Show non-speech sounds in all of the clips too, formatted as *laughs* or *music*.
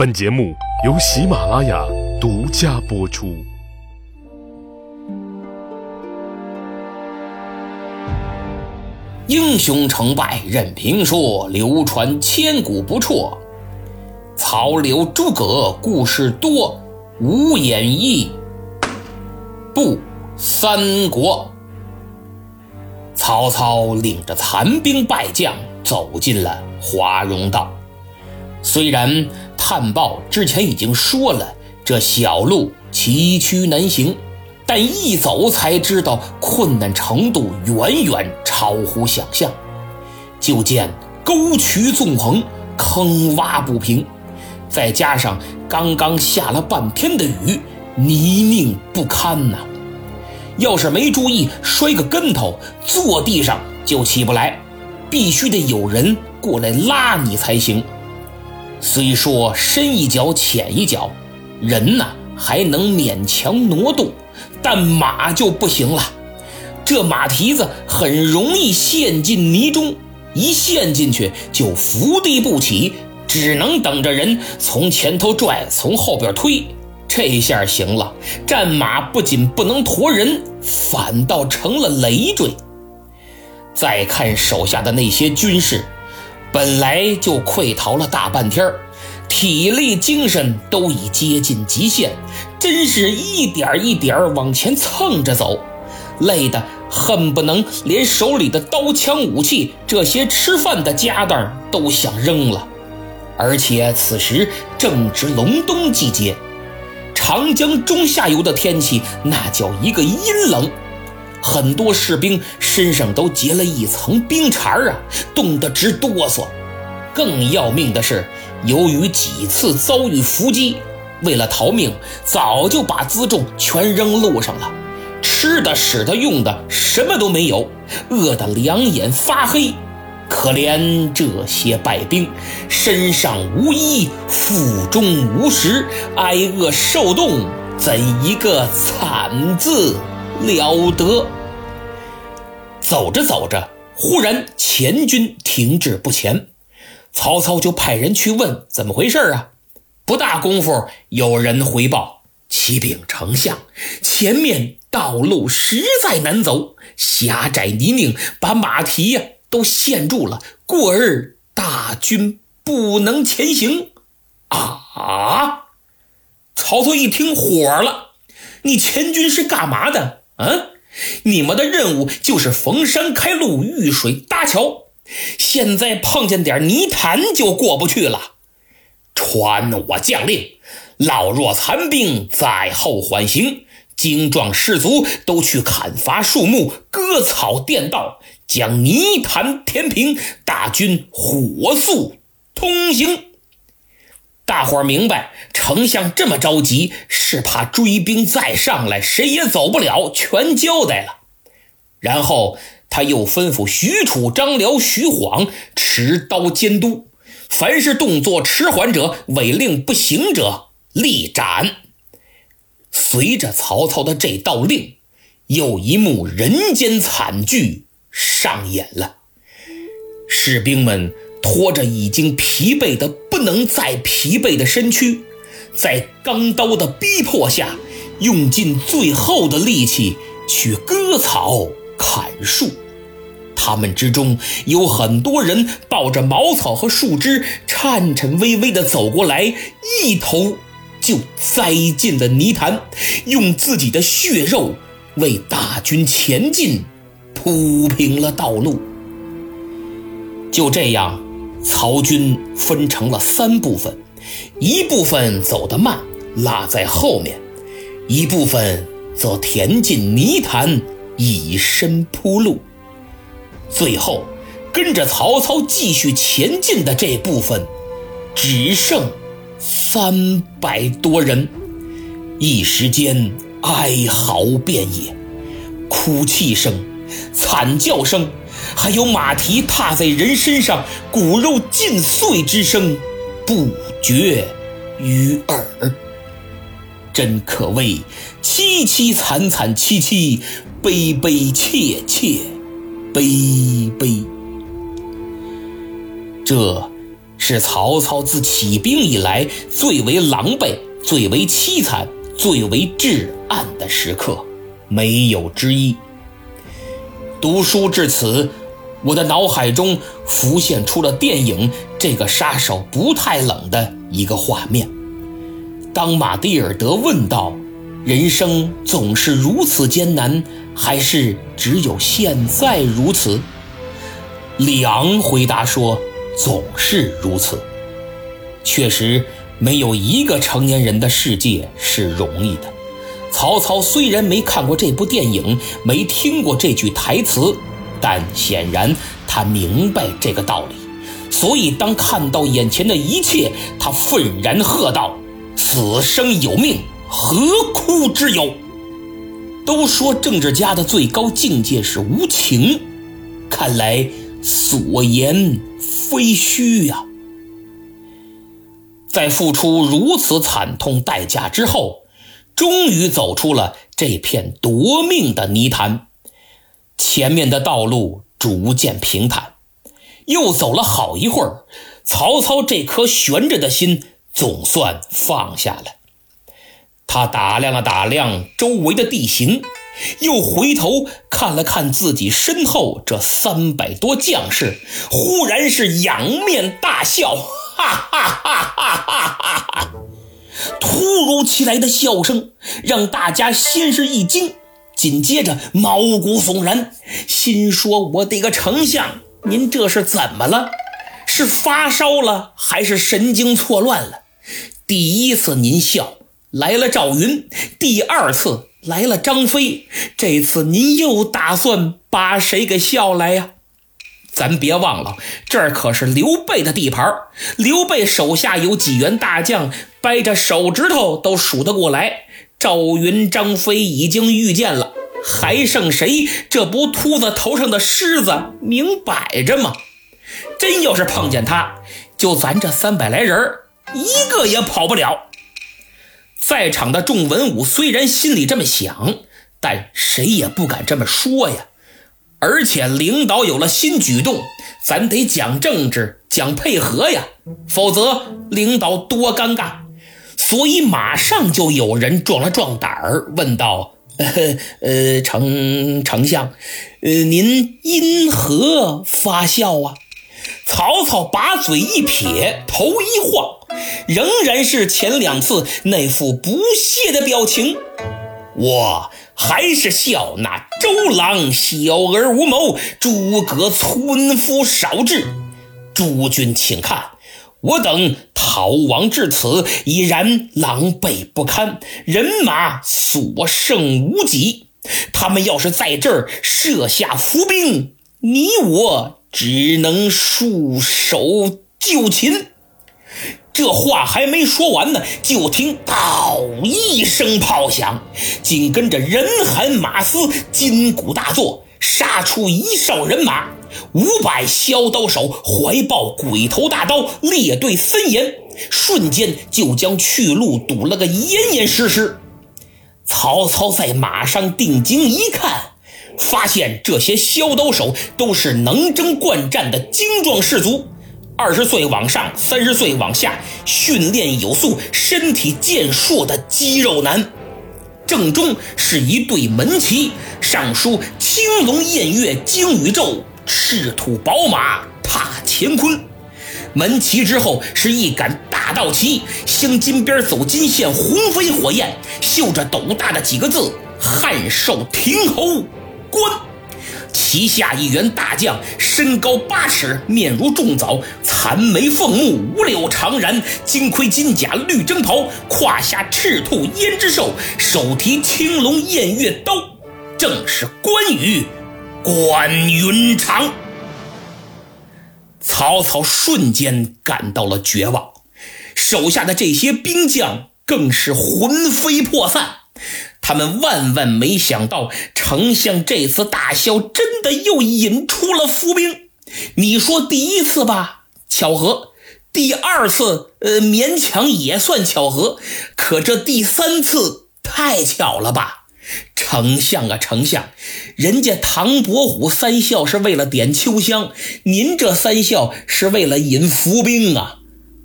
本节目由喜马拉雅独家播出。英雄成败任评说，流传千古不辍。曹刘诸葛故事多，无演义不三国。曹操领着残兵败将走进了华容道。虽然探报之前已经说了，这小路崎岖难行，但一走才知道困难程度远远超乎想象。就见沟渠纵横，坑洼不平，再加上刚刚下了半天的雨，泥泞不堪呐！要是没注意摔个跟头，坐地上就起不来，必须得有人过来拉你才行。虽说深一脚浅一脚，人呐还能勉强挪动，但马就不行了。这马蹄子很容易陷进泥中，一陷进去就伏地不起，只能等着人从前头拽，从后边推。这下行了，战马不仅不能驮人，反倒成了累赘。再看手下的那些军士。本来就溃逃了大半天体力精神都已接近极限，真是一点一点往前蹭着走，累得恨不能连手里的刀枪武器这些吃饭的家当都想扔了。而且此时正值隆冬季节，长江中下游的天气那叫一个阴冷。很多士兵身上都结了一层冰碴啊，冻得直哆嗦。更要命的是，由于几次遭遇伏击，为了逃命，早就把辎重全扔路上了，吃的、使的、用的什么都没有，饿得两眼发黑。可怜这些败兵，身上无衣，腹中无食，挨饿受冻，怎一个惨字！了得！走着走着，忽然前军停滞不前，曹操就派人去问怎么回事啊？不大功夫，有人回报：启禀丞相，前面道路实在难走，狭窄泥泞，把马蹄呀都陷住了，故而大军不能前行。啊！曹操一听火了：“你前军是干嘛的？”嗯，你们的任务就是逢山开路，遇水搭桥。现在碰见点泥潭就过不去了。传我将令，老弱残兵在后缓行，精壮士卒都去砍伐树木、割草垫道，将泥潭填平，大军火速通行。大伙儿明白，丞相这么着急，是怕追兵再上来，谁也走不了，全交代了。然后他又吩咐许褚、张辽、徐晃持刀监督，凡是动作迟缓者、违令不行者，立斩。随着曹操的这道令，又一幕人间惨剧上演了，士兵们。拖着已经疲惫的能再疲惫的身躯，在钢刀的逼迫下，用尽最后的力气去割草砍树。他们之中有很多人抱着茅草和树枝，颤颤巍巍地走过来，一头就栽进了泥潭，用自己的血肉为大军前进铺平了道路。就这样。曹军分成了三部分，一部分走得慢，落在后面；一部分则填进泥潭，以身铺路。最后，跟着曹操继续前进的这部分，只剩三百多人。一时间，哀嚎遍野，哭泣声，惨叫声。还有马蹄踏在人身上，骨肉尽碎之声，不绝于耳。真可谓凄凄惨惨戚戚，悲悲切切悲悲。这是曹操自起兵以来最为狼狈、最为凄惨、最为至暗的时刻，没有之一。读书至此，我的脑海中浮现出了电影《这个杀手不太冷》的一个画面。当马蒂尔德问道：“人生总是如此艰难，还是只有现在如此？”里昂回答说：“总是如此。确实，没有一个成年人的世界是容易的。”曹操虽然没看过这部电影，没听过这句台词，但显然他明白这个道理。所以，当看到眼前的一切，他愤然喝道：“此生有命，何哭之有？”都说政治家的最高境界是无情，看来所言非虚呀。在付出如此惨痛代价之后。终于走出了这片夺命的泥潭，前面的道路逐渐平坦。又走了好一会儿，曹操这颗悬着的心总算放下了。他打量了打量周围的地形，又回头看了看自己身后这三百多将士，忽然是仰面大笑，哈哈哈哈哈哈！突如其来的笑声让大家先是一惊，紧接着毛骨悚然，心说：“我的个丞相，您这是怎么了？是发烧了，还是神经错乱了？第一次您笑来了赵云，第二次来了张飞，这次您又打算把谁给笑来呀？”咱别忘了，这儿可是刘备的地盘刘备手下有几员大将，掰着手指头都数得过来。赵云、张飞已经遇见了，还剩谁？这不秃子头上的虱子明摆着吗？真要是碰见他，就咱这三百来人一个也跑不了。在场的众文武虽然心里这么想，但谁也不敢这么说呀。而且领导有了新举动，咱得讲政治，讲配合呀，否则领导多尴尬。所以马上就有人壮了壮胆儿，问道：“ *laughs* 呃，丞丞相，呃，您因何发笑啊？”曹操把嘴一撇，头一晃，仍然是前两次那副不屑的表情。我。还是笑那周郎小儿无谋，诸葛村夫少智。诸君请看，我等逃亡至此，已然狼狈不堪，人马所剩无几。他们要是在这儿设下伏兵，你我只能束手就擒。这话还没说完呢，就听“嗷”一声炮响，紧跟着人喊马嘶，金鼓大作，杀出一哨人马，五百削刀手怀抱鬼头大刀，列队森严，瞬间就将去路堵了个严严实实。曹操在马上定睛一看，发现这些削刀手都是能征惯战的精壮士卒。二十岁往上，三十岁往下，训练有素，身体健硕的肌肉男。正中是一对门旗，上书“青龙偃月惊宇宙，赤兔宝马踏乾坤”。门旗之后是一杆大道旗，镶金边走金线，红飞火焰，绣着斗大的几个字：“汉寿亭侯官。”旗下一员大将，身高八尺，面如重枣，残眉凤目，五柳长髯，金盔金甲，绿征袍，胯下赤兔胭脂兽，手提青龙偃月刀，正是关羽，关云长。曹操瞬间感到了绝望，手下的这些兵将更是魂飞魄散。他们万万没想到，丞相这次大笑真的又引出了伏兵。你说第一次吧，巧合；第二次，呃，勉强也算巧合。可这第三次太巧了吧？丞相啊，丞相，人家唐伯虎三笑是为了点秋香，您这三笑是为了引伏兵啊！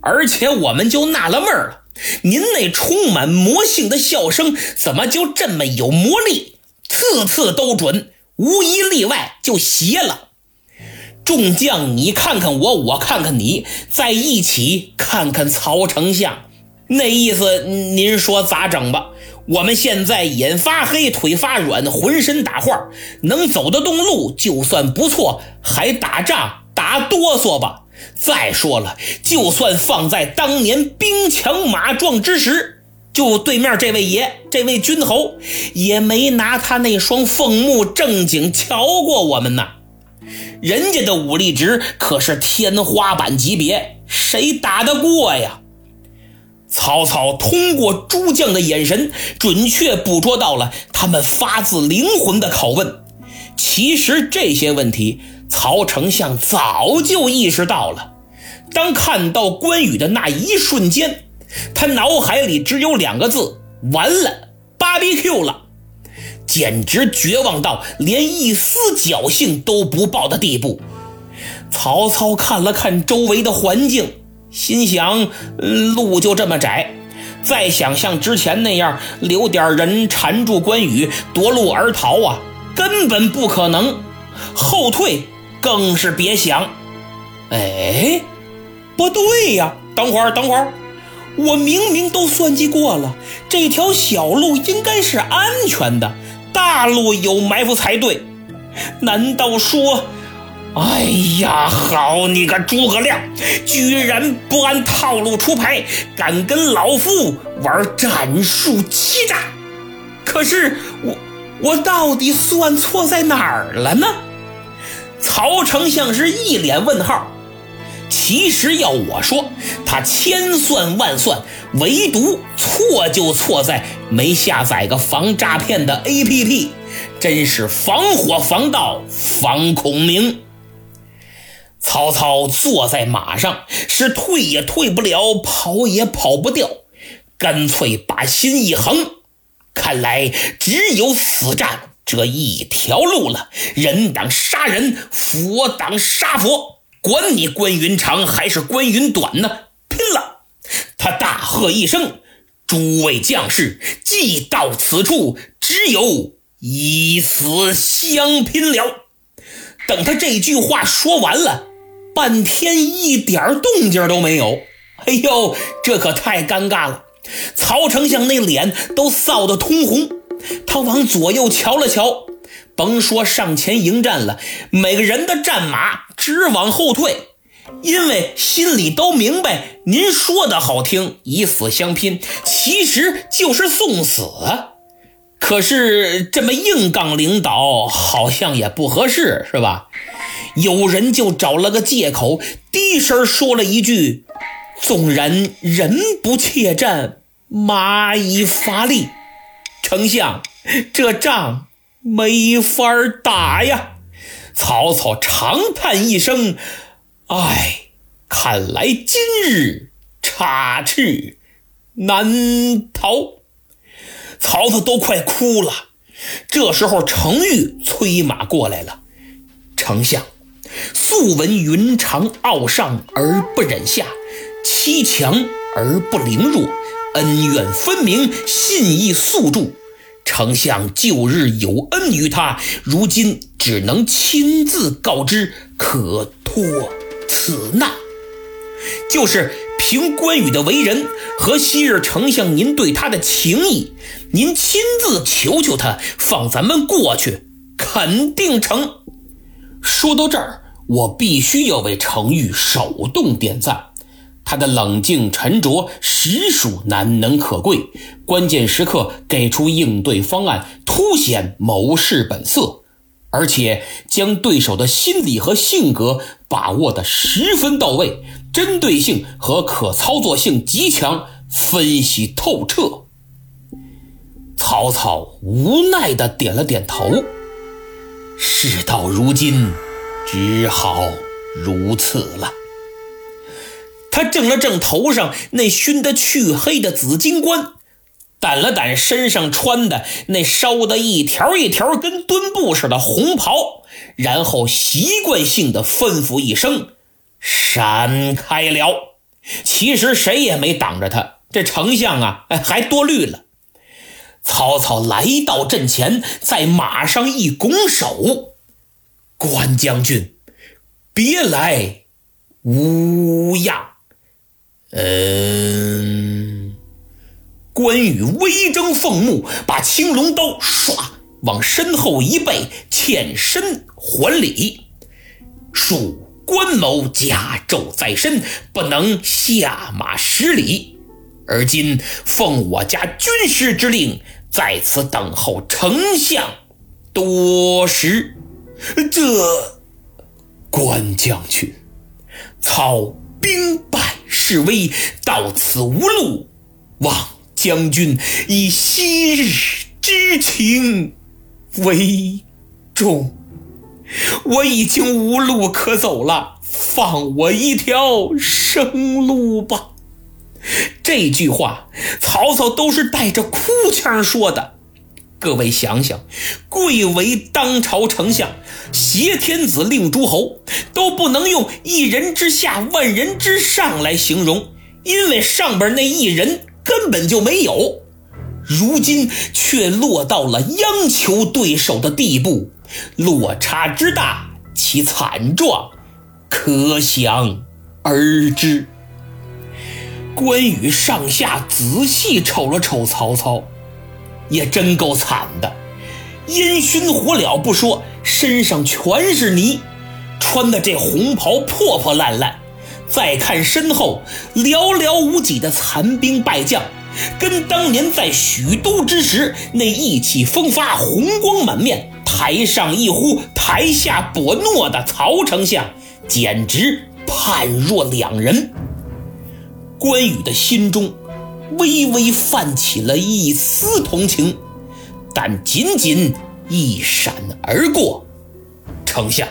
而且我们就纳了闷了，您那充满魔性的笑声怎么就这么有魔力，次次都准，无一例外就邪了。众将，你看看我，我看看你，在一起看看曹丞相，那意思您说咋整吧？我们现在眼发黑，腿发软，浑身打晃，能走得动路就算不错，还打仗打哆嗦吧。再说了，就算放在当年兵强马壮之时，就对面这位爷，这位君侯，也没拿他那双凤目正经瞧过我们呐。人家的武力值可是天花板级别，谁打得过呀？曹操通过诸将的眼神，准确捕捉到了他们发自灵魂的拷问。其实这些问题，曹丞相早就意识到了。当看到关羽的那一瞬间，他脑海里只有两个字：完了，芭比 Q 了，简直绝望到连一丝侥幸都不抱的地步。曹操看了看周围的环境。心想，路就这么窄，再想像之前那样留点人缠住关羽夺路而逃啊，根本不可能。后退更是别想。哎，不对呀，等会儿，等会儿，我明明都算计过了，这条小路应该是安全的，大路有埋伏才对。难道说？哎呀，好你个诸葛亮，居然不按套路出牌，敢跟老夫玩战术欺诈！可是我我到底算错在哪儿了呢？曹丞相是一脸问号。其实要我说，他千算万算，唯独错就错在没下载个防诈骗的 APP，真是防火防盗防孔明。曹操坐在马上，是退也退不了，跑也跑不掉，干脆把心一横，看来只有死战这一条路了。人挡杀人，佛挡杀佛，管你关云长还是关云短呢，拼了！他大喝一声：“诸位将士，既到此处，只有以死相拼了。”等他这句话说完了。半天一点动静都没有，哎呦，这可太尴尬了！曹丞相那脸都臊得通红，他往左右瞧了瞧，甭说上前迎战了，每个人的战马直往后退，因为心里都明白，您说的好听，以死相拼，其实就是送死。可是这么硬杠领导，好像也不合适，是吧？有人就找了个借口，低声说了一句：“纵然人不怯战，马已乏力。”丞相，这仗没法打呀！曹操长叹一声：“唉，看来今日插翅难逃。”曹操都快哭了。这时候，程昱催马过来了，丞相。素闻云长傲上而不忍下，欺强而不凌弱，恩怨分明，信义素著。丞相旧日有恩于他，如今只能亲自告知，可托此难。就是凭关羽的为人和昔日丞相您对他的情谊，您亲自求求他，放咱们过去，肯定成。说到这儿。我必须要为程昱手动点赞，他的冷静沉着实属难能可贵。关键时刻给出应对方案，凸显谋士本色，而且将对手的心理和性格把握的十分到位，针对性和可操作性极强，分析透彻。曹操无奈的点了点头，事到如今。只好如此了。他正了正头上那熏得黢黑的紫金冠，掸了掸身上穿的那烧的一条一条跟墩布似的红袍，然后习惯性的吩咐一声：“闪开了。”其实谁也没挡着他，这丞相啊，还多虑了。曹操来到阵前，在马上一拱手：“关将军，别来无恙。”嗯，关羽威征凤目，把青龙刀唰往身后一背，欠身还礼，恕关某甲胄在身，不能下马施礼，而今奉我家军师之令，在此等候丞相多时。这关将军，操兵败示威，到此无路，望将军以昔日之情为重。我已经无路可走了，放我一条生路吧。这句话，曹操都是带着哭腔说的。各位想想，贵为当朝丞相，挟天子令诸侯，都不能用一人之下，万人之上来形容，因为上边那一人根本就没有。如今却落到了央求对手的地步。落差之大，其惨状可想而知。关羽上下仔细瞅了瞅曹操，也真够惨的，烟熏火燎不说，身上全是泥，穿的这红袍破破烂烂。再看身后寥寥无几的残兵败将，跟当年在许都之时那意气风发、红光满面。台上一呼，台下拨诺的曹丞相，简直判若两人。关羽的心中微微泛起了一丝同情，但仅仅一闪而过。丞相，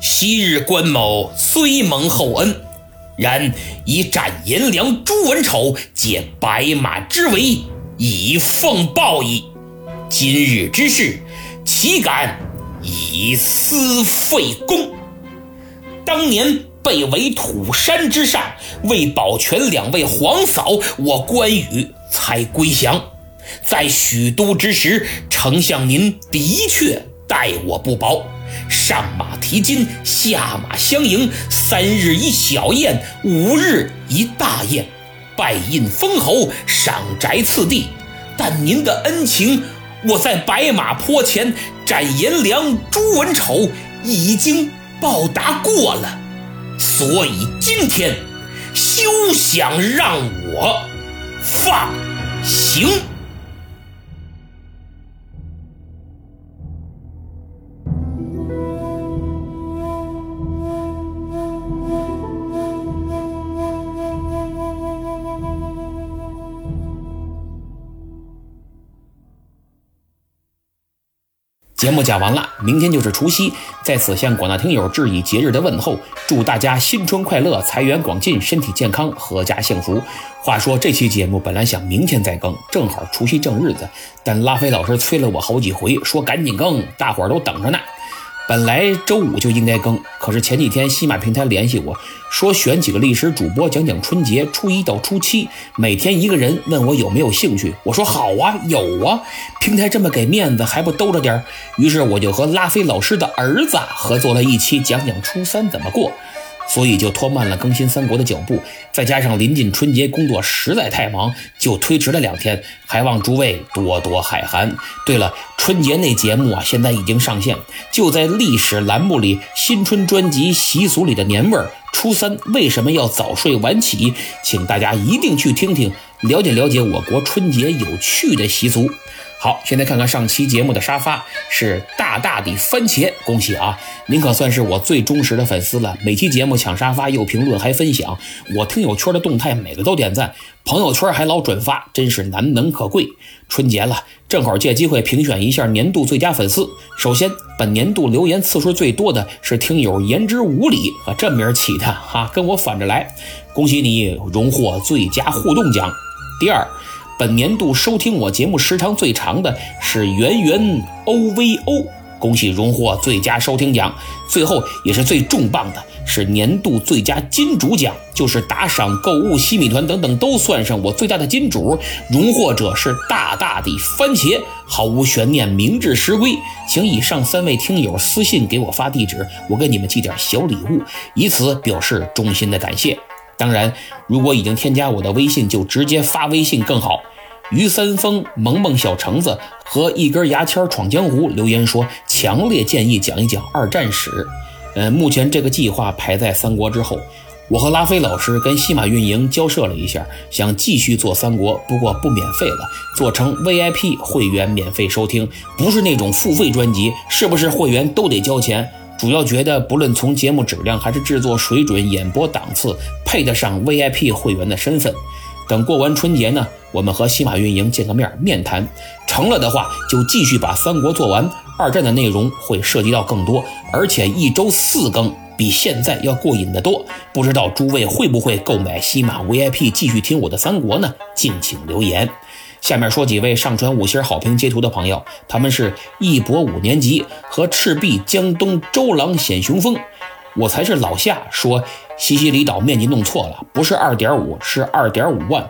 昔日关某虽蒙厚恩，然以斩颜良、诛文丑，借白马之围，以奉报矣。今日之事。岂敢以私废公？当年被围土山之上，为保全两位皇嫂，我关羽才归降。在许都之时，丞相您的确待我不薄。上马提金，下马相迎，三日一小宴，五日一大宴，拜印封侯，赏宅赐地。但您的恩情。我在白马坡前斩颜良、诛文丑，已经报答过了，所以今天休想让我放行。节目讲完了，明天就是除夕，在此向广大听友致以节日的问候，祝大家新春快乐，财源广进，身体健康，阖家幸福。话说这期节目本来想明天再更，正好除夕正日子，但拉菲老师催了我好几回，说赶紧更，大伙儿都等着呢。本来周五就应该更，可是前几天西马平台联系我说选几个历史主播讲讲春节初一到初七，每天一个人，问我有没有兴趣。我说好啊，有啊，平台这么给面子，还不兜着点儿？于是我就和拉菲老师的儿子合作了一期，讲讲初三怎么过。所以就拖慢了更新三国的脚步，再加上临近春节，工作实在太忙，就推迟了两天，还望诸位多多海涵。对了，春节那节目啊，现在已经上线，就在历史栏目里，新春专辑习俗里的年味儿。初三为什么要早睡晚起？请大家一定去听听，了解了解我国春节有趣的习俗。好，现在看看上期节目的沙发是大大的番茄，恭喜啊！您可算是我最忠实的粉丝了，每期节目抢沙发又评论还分享，我听友圈的动态每个都点赞，朋友圈还老转发，真是难能可贵。春节了，正好借机会评选一下年度最佳粉丝。首先，本年度留言次数最多的是听友言之无理啊，这名起的哈，跟我反着来，恭喜你荣获最佳互动奖。第二。本年度收听我节目时长最长的是圆圆 OVO，恭喜荣获最佳收听奖。最后也是最重磅的是年度最佳金主奖，就是打赏、购物、西米团等等都算上，我最大的金主。荣获者是大大的番茄，毫无悬念，名至实归。请以上三位听友私信给我发地址，我给你们寄点小礼物，以此表示衷心的感谢。当然，如果已经添加我的微信，就直接发微信更好。于三丰、萌萌小橙子和一根牙签闯江湖留言说，强烈建议讲一讲二战史。呃，目前这个计划排在三国之后。我和拉菲老师跟西马运营交涉了一下，想继续做三国，不过不免费了，做成 VIP 会员免费收听，不是那种付费专辑，是不是会员都得交钱？主要觉得，不论从节目质量还是制作水准、演播档次，配得上 VIP 会员的身份。等过完春节呢，我们和西马运营见个面，面谈成了的话，就继续把三国做完。二战的内容会涉及到更多，而且一周四更，比现在要过瘾得多。不知道诸位会不会购买西马 VIP 继续听我的三国呢？敬请留言。下面说几位上传五星好评截图的朋友，他们是一博五年级和赤壁江东周郎显雄风。我才是老夏说西西里岛面积弄错了，不是二点五，是二点五万。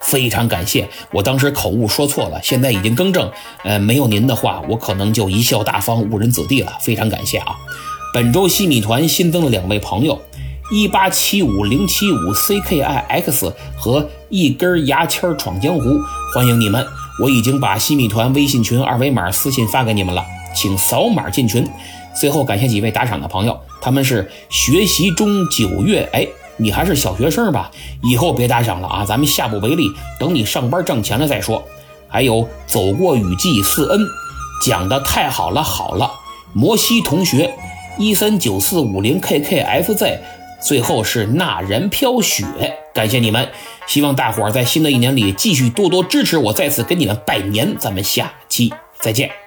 非常感谢，我当时口误说错了，现在已经更正。呃，没有您的话，我可能就贻笑大方、误人子弟了。非常感谢啊！本周西米团新增了两位朋友。一八七五零七五 ckix 和一根牙签闯江湖，欢迎你们！我已经把西米团微信群二维码私信发给你们了，请扫码进群。最后感谢几位打赏的朋友，他们是学习中九月，哎，你还是小学生吧？以后别打赏了啊，咱们下不为例，等你上班挣钱了再说。还有走过雨季四恩，讲的太好了，好了，摩西同学一三九四五零 kkfz。最后是那人飘雪，感谢你们，希望大伙儿在新的一年里继续多多支持我，再次跟你们拜年，咱们下期再见。